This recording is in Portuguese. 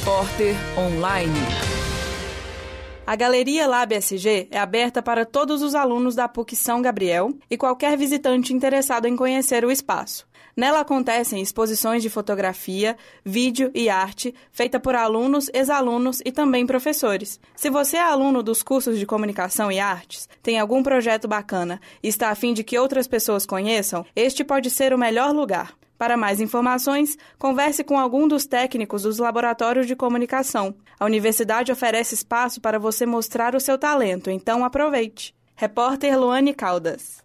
Repórter Online. A Galeria Lab SG é aberta para todos os alunos da PUC São Gabriel e qualquer visitante interessado em conhecer o espaço. Nela acontecem exposições de fotografia, vídeo e arte feita por alunos, ex-alunos e também professores. Se você é aluno dos cursos de comunicação e artes, tem algum projeto bacana e está a fim de que outras pessoas conheçam, este pode ser o melhor lugar. Para mais informações, converse com algum dos técnicos dos laboratórios de comunicação. A universidade oferece espaço para você mostrar o seu talento, então aproveite. Repórter Luane Caldas.